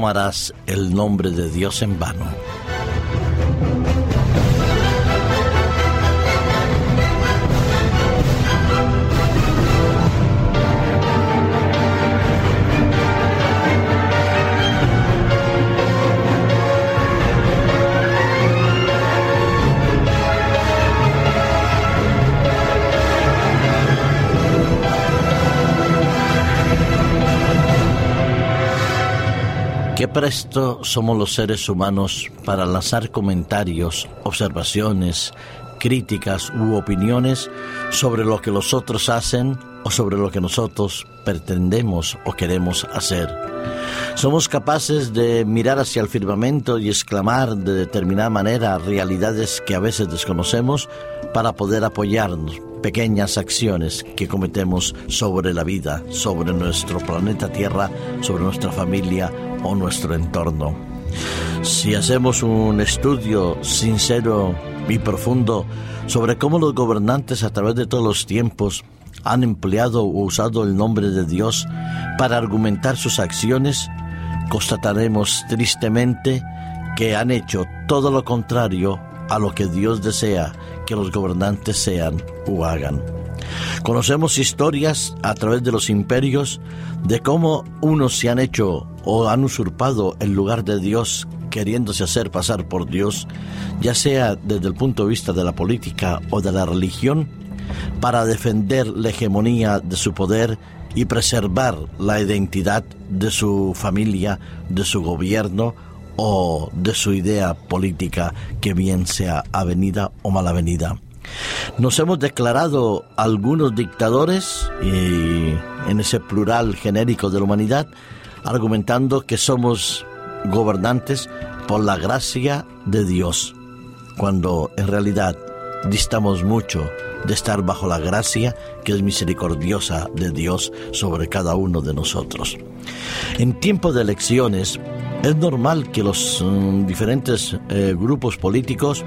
tomarás el nombre de Dios en vano. Presto somos los seres humanos para lanzar comentarios, observaciones, críticas u opiniones sobre lo que los otros hacen o sobre lo que nosotros pretendemos o queremos hacer. Somos capaces de mirar hacia el firmamento y exclamar de determinada manera realidades que a veces desconocemos para poder apoyarnos, pequeñas acciones que cometemos sobre la vida, sobre nuestro planeta Tierra, sobre nuestra familia o nuestro entorno. Si hacemos un estudio sincero y profundo sobre cómo los gobernantes a través de todos los tiempos han empleado o usado el nombre de Dios para argumentar sus acciones, constataremos tristemente que han hecho todo lo contrario a lo que Dios desea que los gobernantes sean o hagan. Conocemos historias a través de los imperios de cómo unos se han hecho o han usurpado el lugar de Dios queriéndose hacer pasar por Dios, ya sea desde el punto de vista de la política o de la religión, para defender la hegemonía de su poder y preservar la identidad de su familia, de su gobierno o de su idea política, que bien sea avenida o malavenida. Nos hemos declarado algunos dictadores, y en ese plural genérico de la humanidad, argumentando que somos gobernantes por la gracia de Dios, cuando en realidad distamos mucho de estar bajo la gracia que es misericordiosa de Dios sobre cada uno de nosotros. En tiempo de elecciones, es normal que los mm, diferentes eh, grupos políticos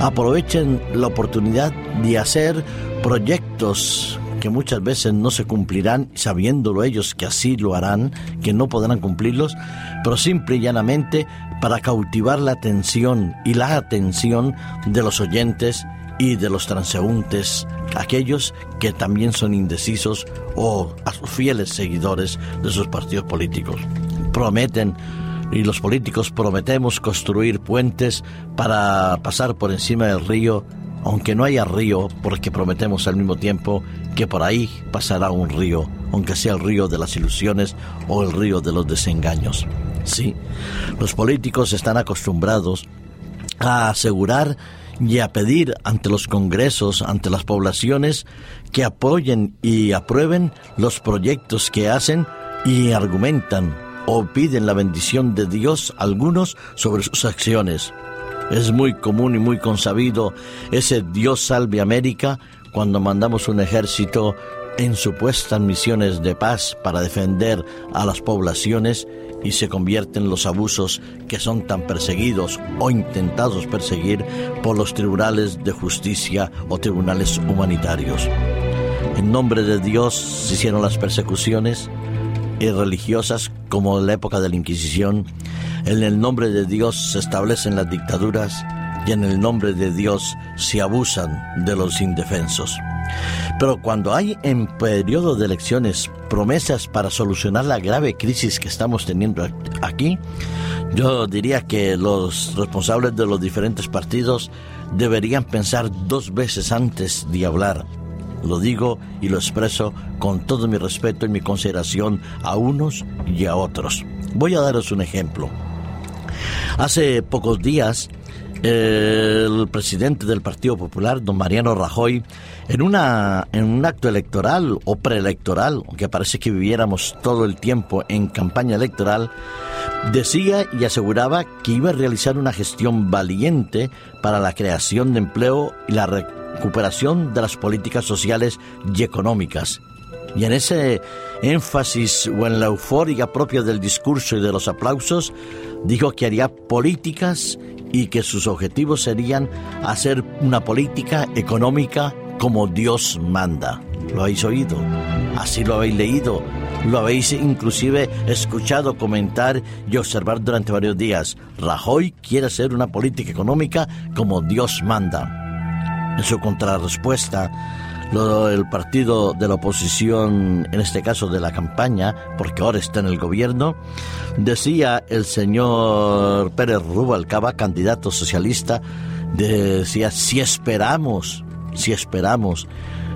aprovechen la oportunidad de hacer proyectos que muchas veces no se cumplirán, sabiéndolo ellos que así lo harán, que no podrán cumplirlos, pero simple y llanamente para cautivar la atención y la atención de los oyentes y de los transeúntes, aquellos que también son indecisos o a sus fieles seguidores de sus partidos políticos. Prometen y los políticos prometemos construir puentes para pasar por encima del río, aunque no haya río, porque prometemos al mismo tiempo que por ahí pasará un río, aunque sea el río de las ilusiones o el río de los desengaños. Sí, los políticos están acostumbrados a asegurar y a pedir ante los congresos, ante las poblaciones, que apoyen y aprueben los proyectos que hacen y argumentan o piden la bendición de Dios algunos sobre sus acciones. Es muy común y muy consabido ese Dios salve América cuando mandamos un ejército en supuestas misiones de paz para defender a las poblaciones y se convierten los abusos que son tan perseguidos o intentados perseguir por los tribunales de justicia o tribunales humanitarios. En nombre de Dios se hicieron las persecuciones, y religiosas como en la época de la Inquisición. En el nombre de Dios se establecen las dictaduras y en el nombre de Dios se abusan de los indefensos. Pero cuando hay en periodo de elecciones promesas para solucionar la grave crisis que estamos teniendo aquí, yo diría que los responsables de los diferentes partidos deberían pensar dos veces antes de hablar lo digo y lo expreso con todo mi respeto y mi consideración a unos y a otros. Voy a daros un ejemplo. Hace pocos días, el presidente del Partido Popular, don Mariano Rajoy, en, una, en un acto electoral o preelectoral, aunque parece que viviéramos todo el tiempo en campaña electoral, decía y aseguraba que iba a realizar una gestión valiente para la creación de empleo y la recuperación de las políticas sociales y económicas. Y en ese énfasis o en la euforia propia del discurso y de los aplausos, dijo que haría políticas y que sus objetivos serían hacer una política económica como Dios manda. ¿Lo habéis oído? Así lo habéis leído Lo habéis inclusive escuchado comentar y observar durante varios días. Rajoy quiere hacer una política económica como Dios manda. En su contrarrespuesta, el partido de la oposición, en este caso de la campaña, porque ahora está en el gobierno, decía el señor Pérez Rubalcaba, candidato socialista, decía, si esperamos, si esperamos,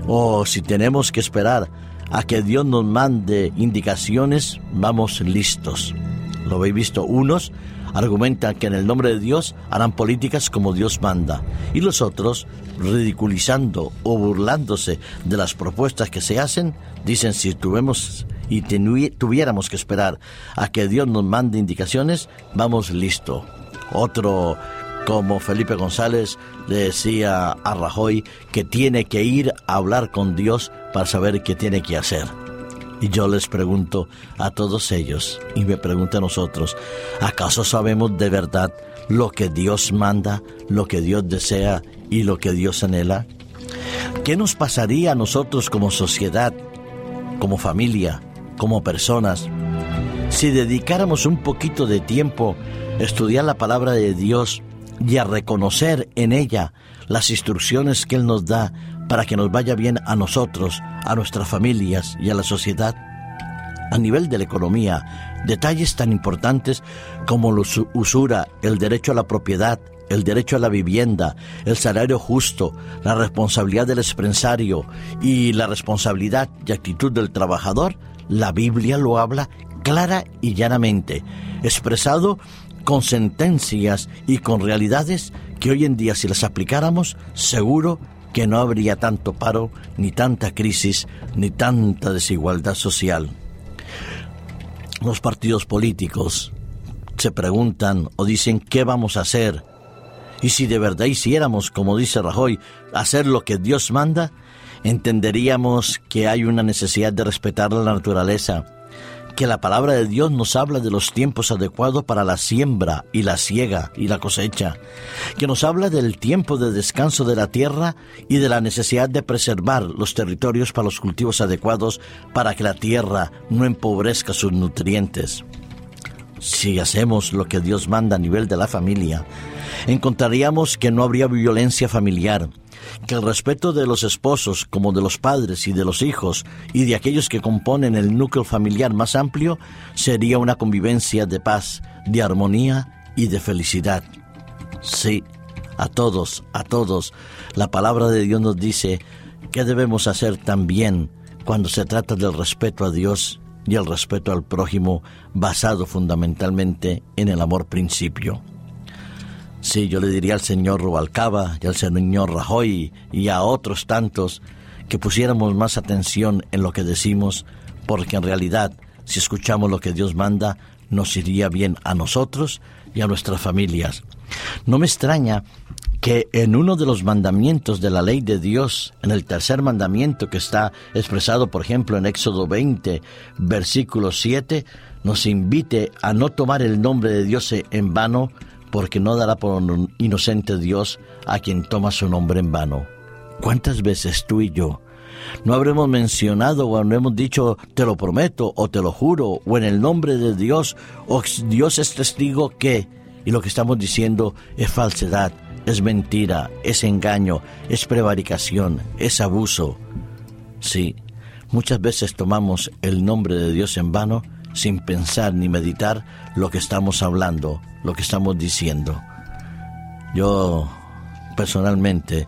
o si tenemos que esperar a que Dios nos mande indicaciones, vamos listos. Lo habéis visto, unos argumentan que en el nombre de Dios harán políticas como Dios manda, y los otros, ridiculizando o burlándose de las propuestas que se hacen, dicen si tuvemos y tuviéramos que esperar a que Dios nos mande indicaciones, vamos listo. Otro como Felipe González le decía a Rajoy que tiene que ir a hablar con Dios para saber qué tiene que hacer. Y yo les pregunto a todos ellos, y me pregunto a nosotros, ¿acaso sabemos de verdad lo que Dios manda, lo que Dios desea y lo que Dios anhela? ¿Qué nos pasaría a nosotros como sociedad, como familia, como personas, si dedicáramos un poquito de tiempo a estudiar la palabra de Dios y a reconocer en ella las instrucciones que Él nos da para que nos vaya bien a nosotros, a nuestras familias y a la sociedad. A nivel de la economía, detalles tan importantes como la usura, el derecho a la propiedad, el derecho a la vivienda, el salario justo, la responsabilidad del empresario y la responsabilidad y actitud del trabajador, la Biblia lo habla clara y llanamente, expresado con sentencias y con realidades que hoy en día si las aplicáramos, seguro que no habría tanto paro, ni tanta crisis, ni tanta desigualdad social. Los partidos políticos se preguntan o dicen qué vamos a hacer. Y si de verdad hiciéramos, como dice Rajoy, hacer lo que Dios manda, entenderíamos que hay una necesidad de respetar la naturaleza, que la palabra de Dios nos habla de los tiempos adecuados para la siembra y la siega y la cosecha, que nos habla del tiempo de descanso de la tierra y de la necesidad de preservar los territorios para los cultivos adecuados para que la tierra no empobrezca sus nutrientes. Si hacemos lo que Dios manda a nivel de la familia, encontraríamos que no habría violencia familiar, que el respeto de los esposos como de los padres y de los hijos y de aquellos que componen el núcleo familiar más amplio sería una convivencia de paz, de armonía y de felicidad. Sí, a todos, a todos, la palabra de Dios nos dice que debemos hacer también cuando se trata del respeto a Dios y el respeto al prójimo basado fundamentalmente en el amor principio. Sí, yo le diría al señor Rubalcaba y al señor Rajoy y a otros tantos que pusiéramos más atención en lo que decimos, porque en realidad, si escuchamos lo que Dios manda, nos iría bien a nosotros y a nuestras familias. No me extraña que en uno de los mandamientos de la ley de Dios, en el tercer mandamiento que está expresado, por ejemplo, en Éxodo 20, versículo 7, nos invite a no tomar el nombre de Dios en vano, porque no dará por un inocente Dios a quien toma su nombre en vano. ¿Cuántas veces tú y yo no habremos mencionado o no hemos dicho te lo prometo o te lo juro o en el nombre de Dios o Dios es testigo que y lo que estamos diciendo es falsedad, es mentira, es engaño, es prevaricación, es abuso. Sí, muchas veces tomamos el nombre de Dios en vano sin pensar ni meditar lo que estamos hablando lo que estamos diciendo. Yo personalmente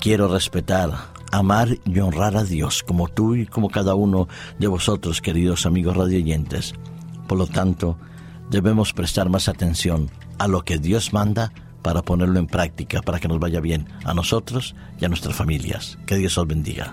quiero respetar, amar y honrar a Dios como tú y como cada uno de vosotros, queridos amigos radioyentes. Por lo tanto, debemos prestar más atención a lo que Dios manda para ponerlo en práctica, para que nos vaya bien a nosotros y a nuestras familias. Que Dios os bendiga.